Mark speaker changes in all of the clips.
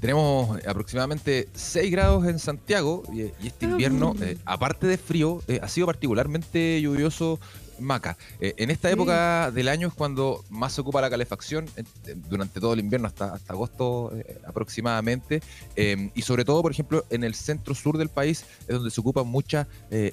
Speaker 1: Tenemos aproximadamente 6 grados en Santiago y, este invierno, eh, aparte de frío, eh, ha sido particularmente lluvioso Maca. Eh, en esta época del año es cuando más se ocupa la calefacción, durante todo el invierno, hasta, hasta agosto aproximadamente. y sobre todo, por ejemplo, en el centro sur del país es donde se ocupa mucha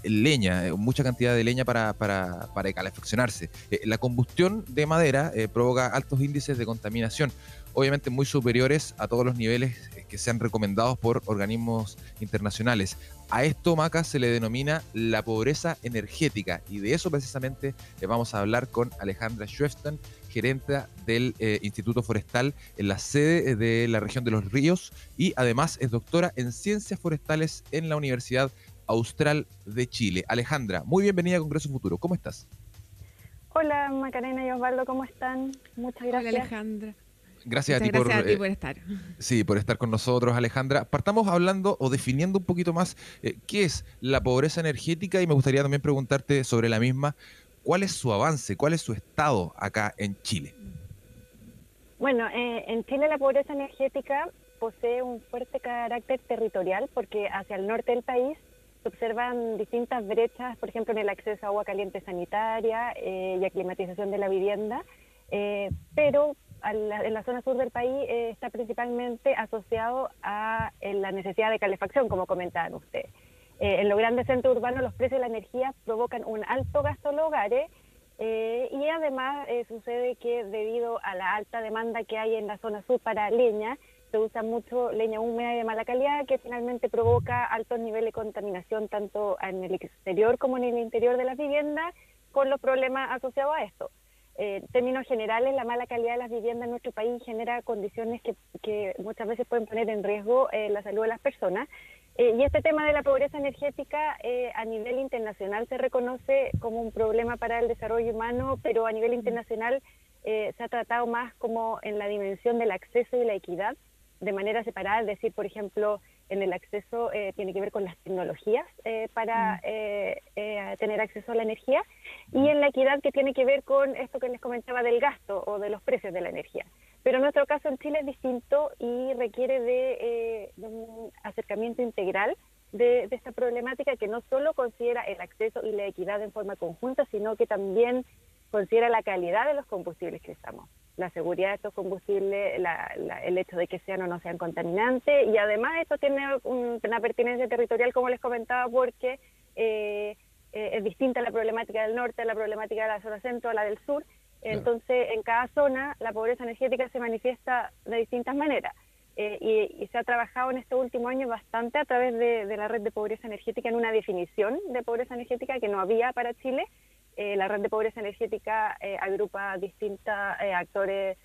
Speaker 1: leña, mucha cantidad de leña para, para, para calefaccionarse. la combustión de madera provoca altos índices de contaminación obviamente muy superiores a todos los niveles eh, que sean recomendados por organismos internacionales. A esto, Maca, se le denomina la pobreza energética y de eso precisamente le vamos a hablar con Alejandra Schwefton, gerente del eh, Instituto Forestal en la sede de la región de los ríos y además es doctora en ciencias forestales en la Universidad Austral de Chile. Alejandra, muy bienvenida a Congreso Futuro. ¿Cómo estás?
Speaker 2: Hola Macarena y Osvaldo, ¿cómo están? Muchas gracias.
Speaker 3: Hola Alejandra.
Speaker 1: Gracias, a ti,
Speaker 3: por,
Speaker 1: eh,
Speaker 3: por, estar.
Speaker 1: Sí, por estar con nosotros, Alejandra. Partamos hablando o definiendo un poquito más eh, qué es la pobreza energética y me gustaría también preguntarte sobre la misma. ¿Cuál es su avance? ¿Cuál es su estado acá en Chile?
Speaker 2: Bueno, eh, en Chile la pobreza energética posee un fuerte carácter territorial porque hacia el norte del país se observan distintas brechas, por ejemplo, en el acceso a agua caliente sanitaria y aclimatización de la vivienda, pero en la zona sur del país eh, está principalmente asociado a la necesidad de calefacción, como comentaban ustedes. Eh, en los grandes centros urbanos los precios de la energía provocan un alto gasto en los hogares eh, y además sucede que debido a la alta demanda que hay en la zona sur para leña, se usa mucho leña húmeda y de mala calidad que finalmente provoca altos niveles de contaminación tanto en el exterior como en el interior de las viviendas con los problemas asociados a esto en términos generales, la mala calidad de las viviendas en nuestro país genera condiciones que, muchas veces pueden poner en riesgo eh, la salud de las personas. Eh, y este tema de la pobreza energética eh, a nivel internacional se reconoce como un problema para el desarrollo humano, pero a nivel internacional se ha tratado más como en la dimensión del acceso y la equidad de manera separada, es decir, por ejemplo, en el acceso eh, tiene que ver con las tecnologías eh, para mm. eh, tener acceso a la energía y en la equidad que tiene que ver con esto que les comentaba del gasto o de los precios de la energía. Pero nuestro caso en Chile es distinto y requiere de, un acercamiento integral de, de, esta problemática que no solo considera el acceso y la equidad en forma conjunta, sino que también considera la calidad de los combustibles que estamos la seguridad de estos combustibles, el hecho de que sean o no sean contaminantes y además esto tiene una pertinencia territorial, como les comentaba, porque eh, eh, es distinta la problemática del norte, la problemática de la zona centro, a la del sur. Entonces, en cada zona la pobreza energética se manifiesta de distintas maneras. Eh, y, se ha trabajado en estos últimos años bastante a través de, de, la red de pobreza energética en una definición de pobreza energética que no había para Chile eh, la red de pobreza energética eh, agrupa distintos eh, actores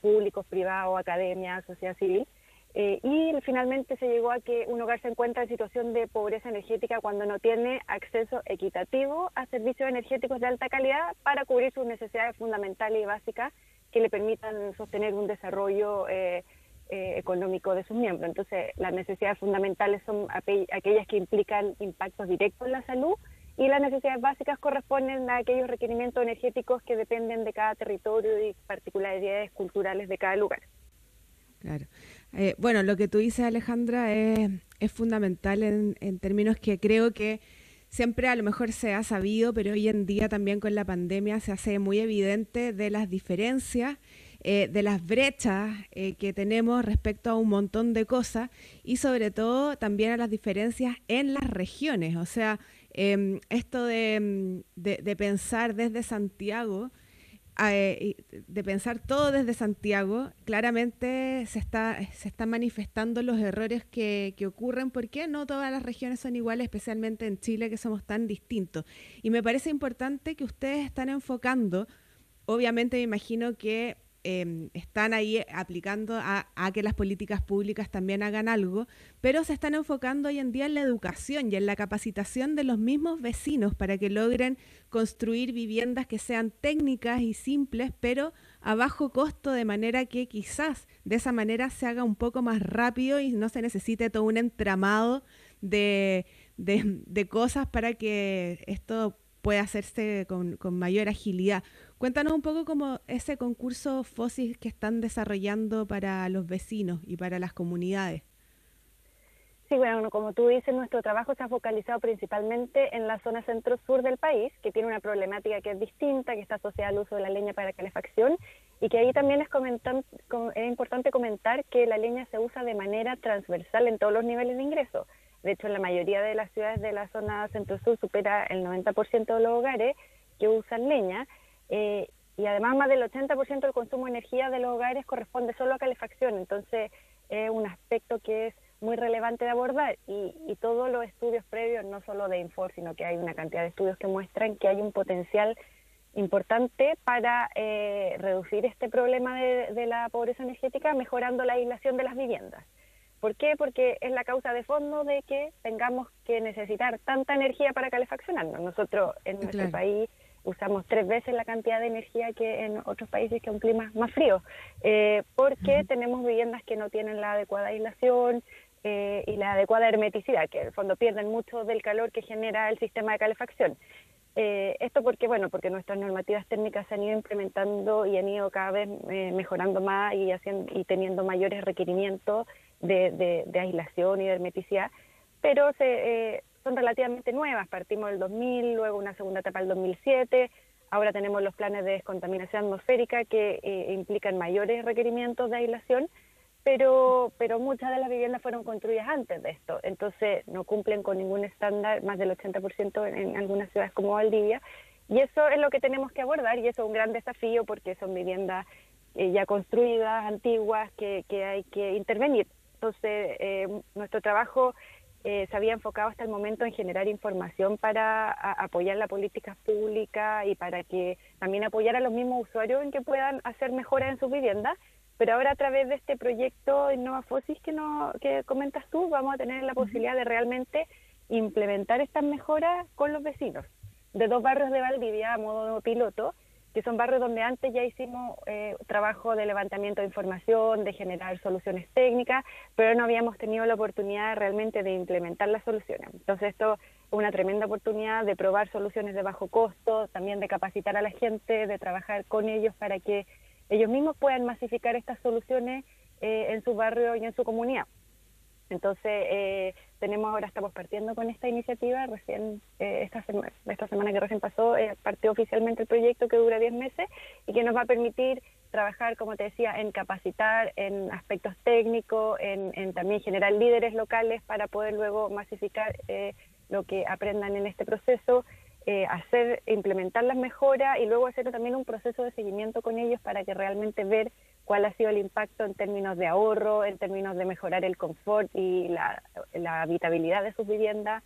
Speaker 2: públicos, privados, academia, sociedad civil. y finalmente se llegó a que un hogar se encuentra en situación de pobreza energética cuando no tiene acceso equitativo a servicios energéticos de alta calidad para cubrir sus necesidades fundamentales y básicas que le permitan sostener un desarrollo económico de sus miembros. Entonces, las necesidades fundamentales son aquellas que implican impactos directos en la salud y las necesidades básicas corresponden a aquellos requerimientos energéticos que dependen de cada territorio y particularidades culturales de cada lugar.
Speaker 3: Claro. Eh, bueno, lo que tú dices, Alejandra, es, fundamental en, en, términos que creo que siempre a lo mejor se ha sabido, pero hoy en día también con la pandemia se hace muy evidente de las diferencias, eh, de las brechas eh, que tenemos respecto a un montón de cosas y sobre todo también a las diferencias en las regiones. O sea, Em, esto em, de, pensar desde Santiago, eh, de pensar todo desde Santiago, claramente se, se están manifestando los errores que, que ocurren porque no todas las regiones son iguales, especialmente en Chile, que somos tan distintos. Y me parece importante que ustedes están enfocando, obviamente me imagino que Em, están ahí aplicando a, que las políticas públicas también hagan algo, pero se están enfocando hoy en día en la educación y en la capacitación de los mismos vecinos para que logren construir viviendas que sean técnicas y simples, pero a bajo costo, de manera que quizás de esa manera se haga un poco más rápido y no se necesite todo un entramado de, de cosas para que esto puede hacerse con, mayor agilidad. Cuéntanos un poco cómo ese concurso FOSIS que están desarrollando para los vecinos y para las comunidades.
Speaker 2: Sí, bueno, como tú dices, nuestro trabajo se ha focalizado principalmente en la zona centro-sur del país, que tiene una problemática que es distinta, que está asociada al uso de la leña para calefacción, y que ahí también es, es importante comentar que la leña se usa de manera transversal en todos los niveles de ingreso. De hecho, en la mayoría de las ciudades de la zona centro-sur supera el 90% de los hogares que usan leña, eh, y además más del 80% del consumo de energía de los hogares corresponde solo a calefacción, entonces es un aspecto que es muy relevante de abordar y, todos los estudios previos, no solo de Infor, sino que hay una cantidad de estudios que muestran que hay un potencial importante para eh, reducir este problema de, la pobreza energética mejorando la aislación de las viviendas. ¿Por qué? Porque es la causa de fondo de que tengamos que necesitar tanta energía para calefaccionarnos. Nosotros en nuestro país usamos tres veces la cantidad de energía que en otros países que un clima más frío, eh, porque tenemos viviendas que no tienen la adecuada aislación, eh, y la adecuada hermeticidad, que en el fondo pierden mucho del calor que genera el sistema de calefacción. Eh, esto porque, bueno, porque nuestras normativas técnicas se han ido implementando y han ido cada vez eh, mejorando más y, haciendo, y teniendo mayores requerimientos de, de, aislación y de hermeticidad, pero se, son relativamente nuevas. Partimos del 2000, luego una segunda etapa del 2007, ahora tenemos los planes de descontaminación atmosférica que implican mayores requerimientos de aislación pero, pero muchas de las viviendas fueron construidas antes de esto, entonces no cumplen con ningún estándar, más del 80% en, algunas ciudades como Valdivia, y eso es lo que tenemos que abordar y eso es un gran desafío porque son viviendas eh, ya construidas, antiguas, que, que, hay que intervenir. Entonces, eh, nuestro trabajo eh, se había enfocado hasta el momento en generar información para apoyar la política pública y para que también apoyar a los mismos usuarios en que puedan hacer mejoras en sus viviendas. Pero ahora a través de este proyecto Innova Fosis que, no, que comentas tú, vamos a tener la posibilidad de realmente implementar estas mejoras con los vecinos. De dos barrios de Valdivia a modo piloto, que son barrios donde antes ya hicimos eh, trabajo de levantamiento de información, de generar soluciones técnicas, pero no habíamos tenido la oportunidad realmente de implementar las soluciones. Entonces esto es una tremenda oportunidad de probar soluciones de bajo costo, también de capacitar a la gente, de trabajar con ellos para que ellos mismos puedan masificar estas soluciones eh, en su barrio y en su comunidad. Entonces, eh, tenemos ahora, estamos partiendo con esta iniciativa, recién, eh, esta, esta semana que recién pasó, partió oficialmente el proyecto que dura 10 meses y que nos va a permitir trabajar, como te decía, en capacitar, en aspectos técnicos, en, en también generar líderes locales para poder luego masificar lo que aprendan en este proceso eh, hacer, implementar las mejoras y luego hacer también un proceso de seguimiento con ellos para que realmente ver cuál ha sido el impacto en términos de ahorro, en términos de mejorar el confort y la, habitabilidad de sus viviendas.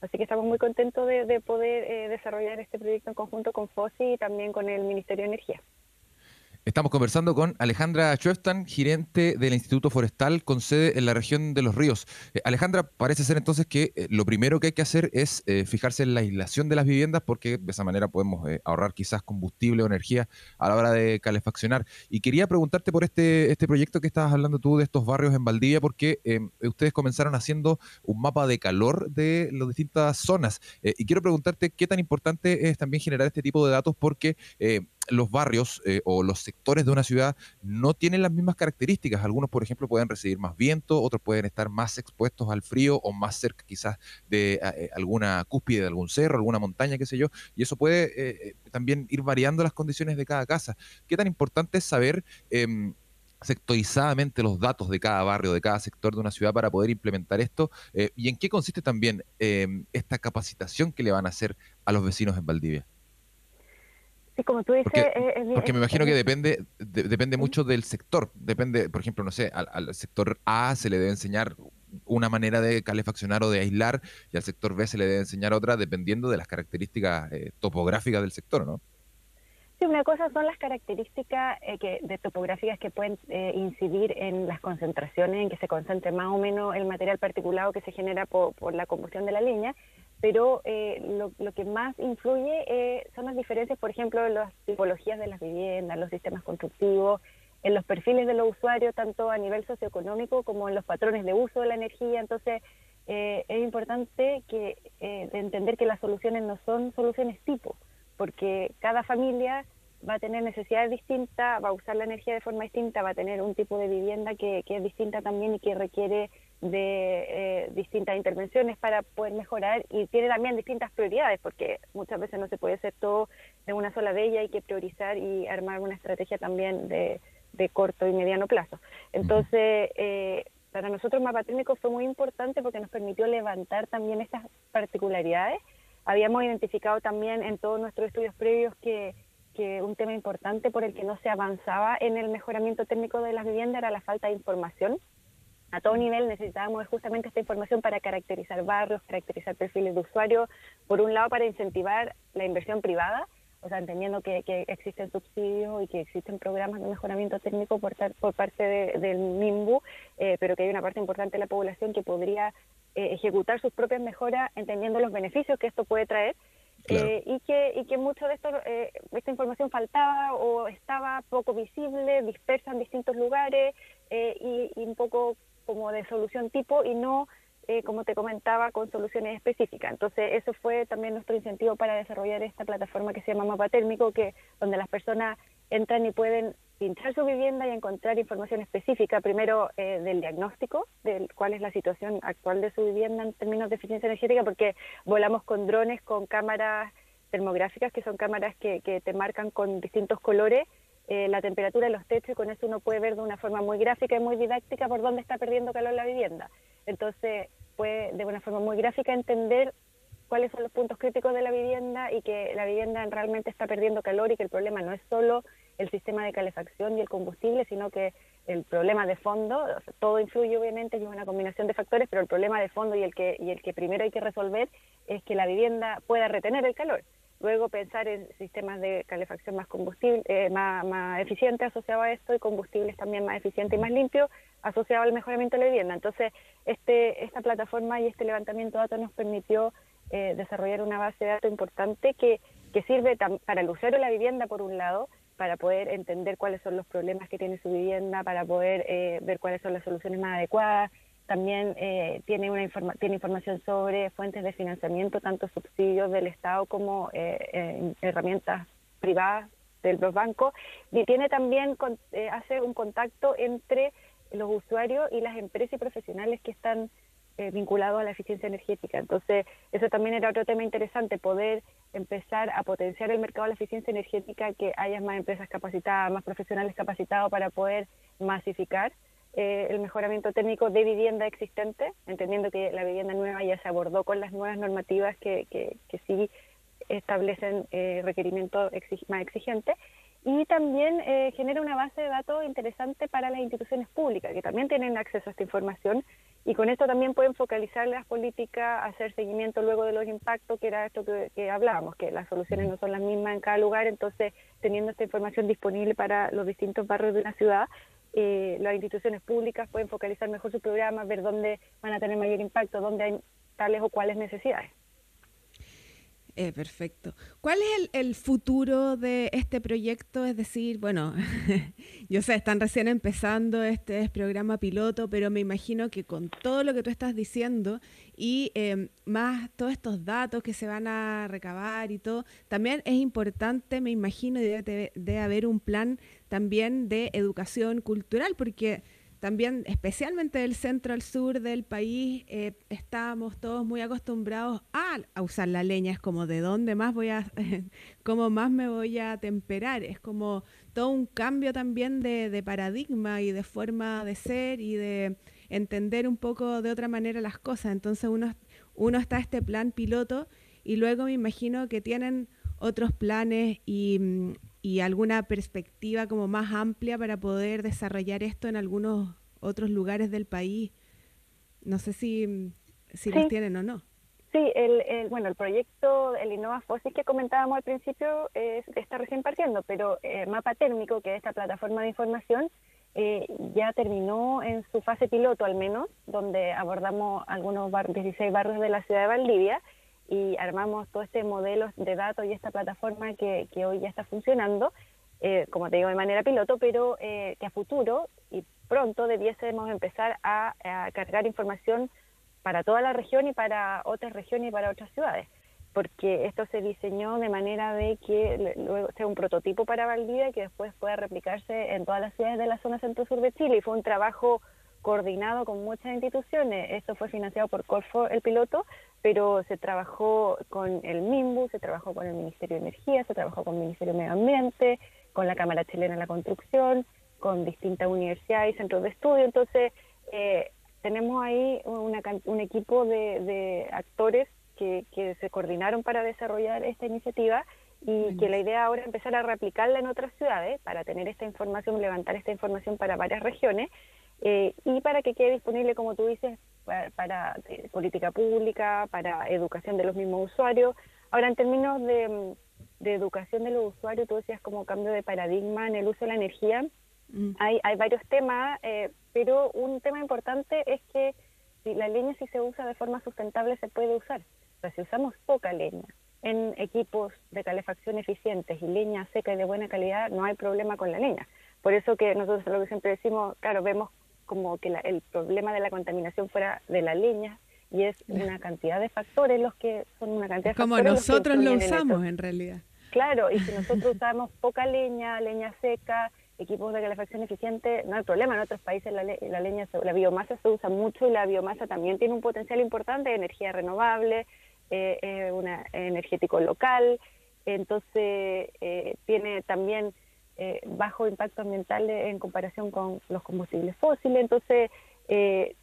Speaker 2: Así que estamos muy contentos de, poder eh, desarrollar este proyecto en conjunto con FOSI y también con el Ministerio de Energía.
Speaker 1: Estamos conversando con Alejandra Chuestan, gerente del Instituto Forestal con sede en la región de los ríos. Eh, Alejandra, parece ser entonces que eh, lo primero que hay que hacer es eh, fijarse en la aislación de las viviendas porque de esa manera podemos ahorrar quizás combustible o energía a la hora de calefaccionar. Y quería preguntarte por este, este proyecto que estabas hablando tú de estos barrios en Valdivia porque ustedes comenzaron haciendo un mapa de calor de las distintas zonas. y quiero preguntarte qué tan importante es también generar este tipo de datos porque los barrios eh, o los sectores de una ciudad no tienen las mismas características. Algunos, por ejemplo, pueden recibir más viento, otros pueden estar más expuestos al frío o más cerca quizás de eh, alguna cúspide de algún cerro, alguna montaña, qué sé yo. Y eso puede eh, también ir variando las condiciones de cada casa. ¿Qué tan importante es saber em, sectorizadamente los datos de cada barrio, de cada sector de una ciudad para poder implementar esto? ¿Y en qué consiste también em, esta capacitación que le van a hacer a los vecinos en Valdivia?
Speaker 2: Como tú dices,
Speaker 1: porque, me imagino que depende depende mucho del sector. Depende, por ejemplo, no sé, al, sector A se le debe enseñar una manera de calefaccionar o de aislar y al sector B se le debe enseñar otra dependiendo de las características eh, topográficas del sector, ¿no?
Speaker 2: Sí, una cosa son las características eh, que, de topográficas que pueden eh, incidir en las concentraciones, en que se concentre más o menos el material particulado que se genera por, por la combustión de la leña, pero eh, lo, lo, que más influye eh, son las diferencias, por ejemplo, en las tipologías de las viviendas, los sistemas constructivos, en los perfiles de los usuarios, tanto a nivel socioeconómico como en los patrones de uso de la energía. Entonces, eh, es importante que eh, entender que las soluciones no son soluciones tipo, porque cada familia va a tener necesidades distintas, va a usar la energía de forma distinta, va a tener un tipo de vivienda que, es distinta también y que requiere de eh, distintas intervenciones para poder mejorar y tiene también distintas prioridades porque muchas veces no se puede hacer todo de una sola de ellas, hay que priorizar y armar una estrategia también de, corto y mediano plazo. Entonces, eh, para nosotros Mapa Técnico fue muy importante porque nos permitió levantar también estas particularidades. Habíamos identificado también en todos nuestros estudios previos que que un tema importante por el que no se avanzaba en el mejoramiento técnico de las viviendas era la falta de información. A todo nivel necesitábamos justamente esta información para caracterizar barrios, caracterizar perfiles de usuarios, por un lado para incentivar la inversión privada, o sea, entendiendo que, existen subsidios y que existen programas de mejoramiento técnico por, por parte del MIMBU, eh, pero que hay una parte importante de la población que podría eh, ejecutar sus propias mejoras entendiendo los beneficios que esto puede traer eh, y, que, y que mucho de esto, eh, esta información faltaba o estaba poco visible, dispersa en distintos lugares eh, y, un poco como de solución tipo y no, como te comentaba, con soluciones específicas. Entonces, eso fue también nuestro incentivo para desarrollar esta plataforma que se llama Mapa Térmico, que, donde las personas entran y pueden pinchar su vivienda y encontrar información específica, primero eh, del diagnóstico, de cuál es la situación actual de su vivienda en términos de eficiencia energética, porque volamos con drones, con cámaras termográficas, que son cámaras que, que te marcan con distintos colores eh, la temperatura de los techos y con eso uno puede ver de una forma muy gráfica y muy didáctica por dónde está perdiendo calor la vivienda. Entonces puede de una forma muy gráfica entender cuáles son los puntos críticos de la vivienda y que la vivienda realmente está perdiendo calor y que el problema no es solo el sistema de calefacción y el combustible, sino que el problema de fondo, todo influye obviamente y es una combinación de factores, pero el problema de fondo y el que y el que primero hay que resolver es que la vivienda pueda retener el calor. Luego pensar en sistemas de calefacción más combustible, eh, más, más eficientes asociados a esto y combustibles también más eficientes y más limpios asociados al mejoramiento de la vivienda. Entonces, este, esta plataforma y este levantamiento de datos nos permitió eh, desarrollar una base de datos importante que, que sirve para el usuario de la vivienda, por un lado, para poder entender cuáles son los problemas que tiene su vivienda, para poder eh, ver cuáles son las soluciones más adecuadas. También eh, tiene, una tiene información sobre fuentes de financiamiento, tanto subsidios del Estado como eh, herramientas privadas de los bancos. Y tiene también, hace un contacto entre los usuarios y las empresas y profesionales que están eh, vinculado a la eficiencia energética. Entonces, eso también era otro tema interesante, poder empezar a potenciar el mercado de la eficiencia energética, que haya más empresas capacitadas, más profesionales capacitados para poder masificar eh, el mejoramiento técnico de vivienda existente, entendiendo que la vivienda nueva ya se abordó con las nuevas normativas que, que, que sí establecen eh, requerimientos más exigentes y también eh, genera una base de datos interesante para las instituciones públicas, que también tienen acceso a esta información y con esto también pueden focalizar las políticas, hacer seguimiento luego de los impactos, que era esto que, hablábamos, que las soluciones no son las mismas en cada lugar, entonces teniendo esta información disponible para los distintos barrios de una ciudad, eh, las instituciones públicas pueden focalizar mejor sus programas, ver dónde van a tener mayor impacto, dónde hay tales o cuáles necesidades.
Speaker 3: Eh, perfecto. ¿Cuál es el, futuro de este proyecto? Es decir, bueno, yo sé, están recién empezando este programa piloto, pero me imagino que con todo lo que tú estás diciendo y em, más todos estos datos que se van a recabar y todo, también es importante, me imagino, debe, debe haber un plan también de educación cultural, porque también, especialmente del centro al sur del país, eh, estamos todos muy acostumbrados a, usar la leña. Es como de dónde más voy a, cómo más me voy a temperar. Es como todo un cambio también de, paradigma y de forma de ser y de entender un poco de otra manera las cosas. Entonces uno, uno está este plan piloto y luego me imagino que tienen otros planes y, y alguna perspectiva como más amplia para poder desarrollar esto en algunos otros lugares del país. No sé si, si los tienen o no.
Speaker 2: Sí, el, bueno, el proyecto, el Innova Fósil que comentábamos al principio, está recién partiendo, pero el eh, Mapa Térmico, que es esta plataforma de información, eh, ya terminó en su fase piloto al menos, donde abordamos algunos 16 barrios de la ciudad de Valdivia y armamos todo este modelo de datos y esta plataforma que, que hoy ya está funcionando, eh, como te digo, de manera piloto, pero eh, que a futuro y pronto debiésemos empezar a, cargar información para toda la región y para otras regiones y para otras ciudades porque esto se diseñó de manera de que luego sea un prototipo para Valdivia que después pueda replicarse en todas las ciudades de la zona centro-sur de Chile. Y fue un trabajo coordinado con muchas instituciones. Esto fue financiado por Corfo, el piloto, pero se trabajó con el MIMBU, se trabajó con el Ministerio de Energía, se trabajó con el Ministerio de Medio Ambiente, con la Cámara Chilena de la Construcción, con distintas universidades y centros de estudio. Entonces, eh, tenemos ahí un equipo de actores que, se coordinaron para desarrollar esta iniciativa y que la idea ahora es empezar a replicarla en otras ciudades para tener esta información, levantar esta información para varias regiones eh, y para que quede disponible, como tú dices, para, eh, política pública, para educación de los mismos usuarios. Ahora, en términos de, educación de los usuarios, tú decías como cambio de paradigma en el uso de la energía. Mm. Hay, hay varios temas, eh, pero un tema importante es que si la leña si se usa de forma sustentable se puede usar si usamos poca leña en equipos de calefacción eficientes y leña seca y de buena calidad, no hay problema con la leña. Por eso que nosotros lo que siempre decimos, claro, vemos como que el problema de la contaminación fuera de la leña y es una cantidad de factores los que son una cantidad
Speaker 3: de como nosotros lo usamos en, realidad.
Speaker 2: Claro, y si nosotros usamos poca leña, leña seca, equipos de calefacción eficiente, no hay problema. En otros países la, la leña, la biomasa se usa mucho y la biomasa también tiene un potencial importante de energía renovable, eh, eh, una, energético local, entonces eh, tiene también eh, bajo impacto ambiental en comparación con los combustibles fósiles, entonces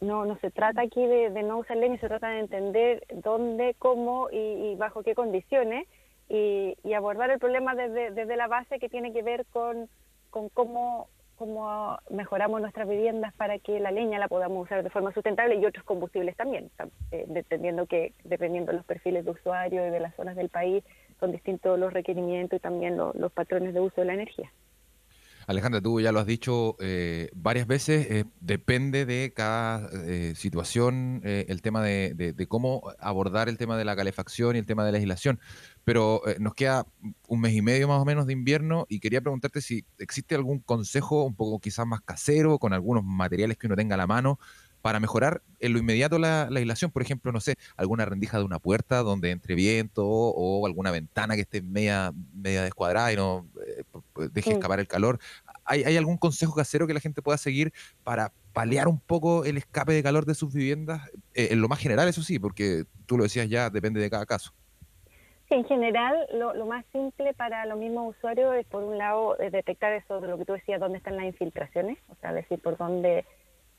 Speaker 2: no, no se trata aquí de, no usar leña, se trata de entender dónde, cómo y, bajo qué condiciones y, y, abordar el problema desde, desde la base que tiene que ver con, con cómo cómo mejoramos nuestras viviendas para que la leña la podamos usar de forma sustentable y otros combustibles también, eh, dependiendo que dependiendo de los perfiles de usuario y de las zonas del país son distintos los requerimientos y también los patrones de uso de la energía.
Speaker 1: Alejandra, tú ya lo has dicho eh, varias veces, eh, depende de cada eh, situación el tema de, cómo abordar el tema de la calefacción y el tema de la legislación. Pero nos queda un mes y medio más o menos de invierno y quería preguntarte si existe algún consejo un poco quizás más casero, con algunos materiales que uno tenga a la mano, para mejorar en lo inmediato la, legislación, por ejemplo, no sé, alguna rendija de una puerta donde entre viento o, alguna ventana que esté media, media descuadrada y no eh, deje escapar el calor. ¿Hay, algún consejo casero que la gente pueda seguir para paliar un poco el escape de calor de sus viviendas? Eh, en lo más general, eso sí, porque tú lo decías ya, depende de cada caso.
Speaker 2: Sí, en general, lo, lo más simple para los mismos usuarios es, por un lado, detectar eso de lo que tú decías, dónde están las infiltraciones, o sea, decir, por dónde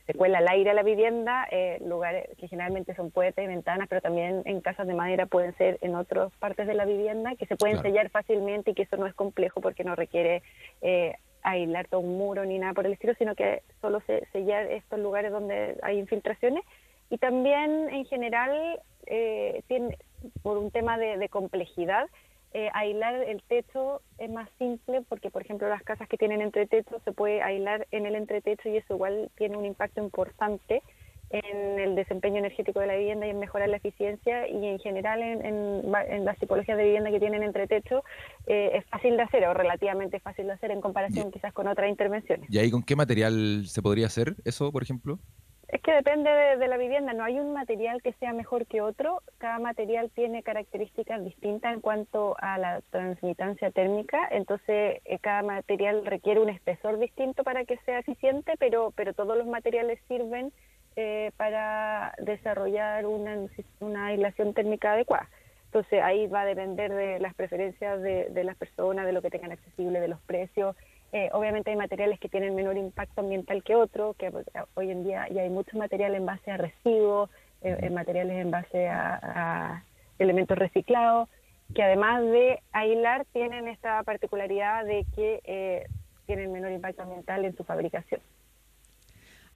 Speaker 2: se cuela el aire a la vivienda, eh, lugares que generalmente son puertas y ventanas, pero también en casas de madera pueden ser en otras partes de la vivienda, que se pueden sellar fácilmente y que eso no es complejo porque no requiere eh, aislar todo un muro ni nada por el estilo, sino que solo se, sellar estos lugares donde hay infiltraciones. Y también en general, eh, tiene, por un tema de complejidad, eh, aislar el techo es más simple porque, por ejemplo, las casas que tienen entretecho se puede aislar en el entretecho y eso igual tiene un impacto importante en el desempeño energético de la vivienda y en mejorar la eficiencia y en general en, en, las tipologías de vivienda que tienen entretecho eh, es fácil de hacer o relativamente fácil de hacer en comparación quizás con otras intervenciones.
Speaker 1: ¿Y ahí con qué material se podría hacer eso, por ejemplo?
Speaker 2: Es que depende de, la vivienda, no hay un material que sea mejor que otro, cada material tiene características distintas en cuanto a la transmitancia térmica, entonces eh, cada material requiere un espesor distinto para que sea eficiente, pero, pero todos los materiales sirven eh, para desarrollar una, una aislación térmica adecuada. Entonces ahí va a depender de las preferencias de, de las personas, de lo que tengan accesible, de los precios, eh, obviamente hay materiales que tienen menor impacto ambiental que otros, que pues, hoy en día ya hay mucho material en base a residuos, eh, materiales en base a, elementos reciclados, que además de aislar tienen esta particularidad de que eh, tienen menor impacto ambiental en su fabricación.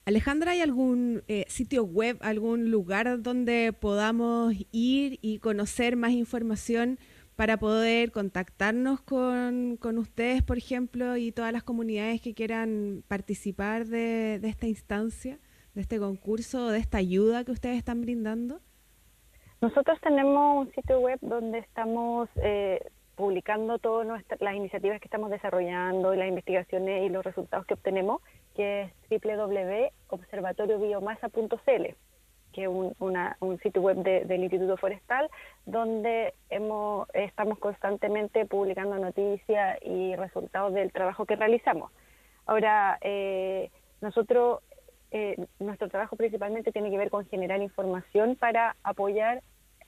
Speaker 3: Alejandra, ¿hay algún sitio web, algún lugar donde podamos ir y conocer más información para poder contactarnos con, con, ustedes, por ejemplo, y todas las comunidades que quieran participar de, esta instancia, de este concurso, de esta ayuda que ustedes están brindando?
Speaker 2: Nosotros tenemos un sitio web donde estamos eh, publicando todas las iniciativas que estamos desarrollando y las investigaciones y los resultados que obtenemos, que es www.observatoriobiomasa.cl. que es un, sitio web del Instituto Forestal, donde hemos, estamos constantemente publicando noticias y resultados del trabajo que realizamos. Ahora, eh, nosotros, eh, nuestro trabajo principalmente tiene que ver con generar información para apoyar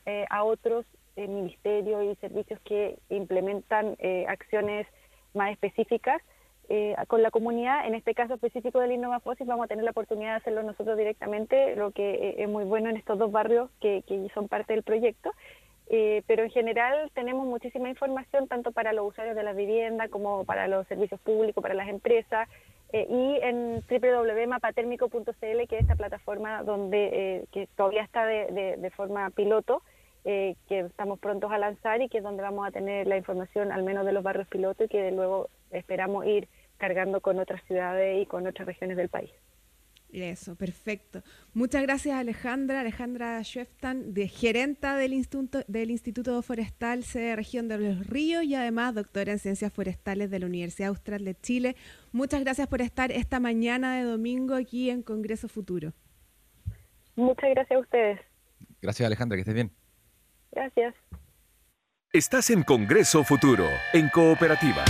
Speaker 2: eh, a otros ministerios y servicios que implementan acciones más específicas eh, con la comunidad, en este caso específico del Innova Fósil, vamos a tener la oportunidad de hacerlo nosotros directamente, lo que eh, es muy bueno en estos dos barrios que, son parte del proyecto. Eh, pero en general tenemos muchísima información tanto para los usuarios de la vivienda como para los servicios públicos, para las empresas y en www.mapatermico.cl que es esta plataforma donde que todavía está de, de forma piloto que estamos prontos a lanzar y que es donde vamos a tener la información al menos de los barrios piloto y que luego esperamos ir cargando con otras ciudades y con otras regiones del país.
Speaker 3: Eso, perfecto. Muchas gracias Alejandra, Alejandra Schweftan, de gerenta del Instituto, del Instituto Forestal de Región de los Ríos y además doctora en Ciencias Forestales de la Universidad Austral de Chile. Muchas gracias por estar esta mañana de domingo aquí en Congreso Futuro.
Speaker 2: Muchas gracias a ustedes.
Speaker 1: Gracias Alejandra, que estés bien.
Speaker 2: Gracias.
Speaker 4: Estás en Congreso Futuro, en Cooperativa.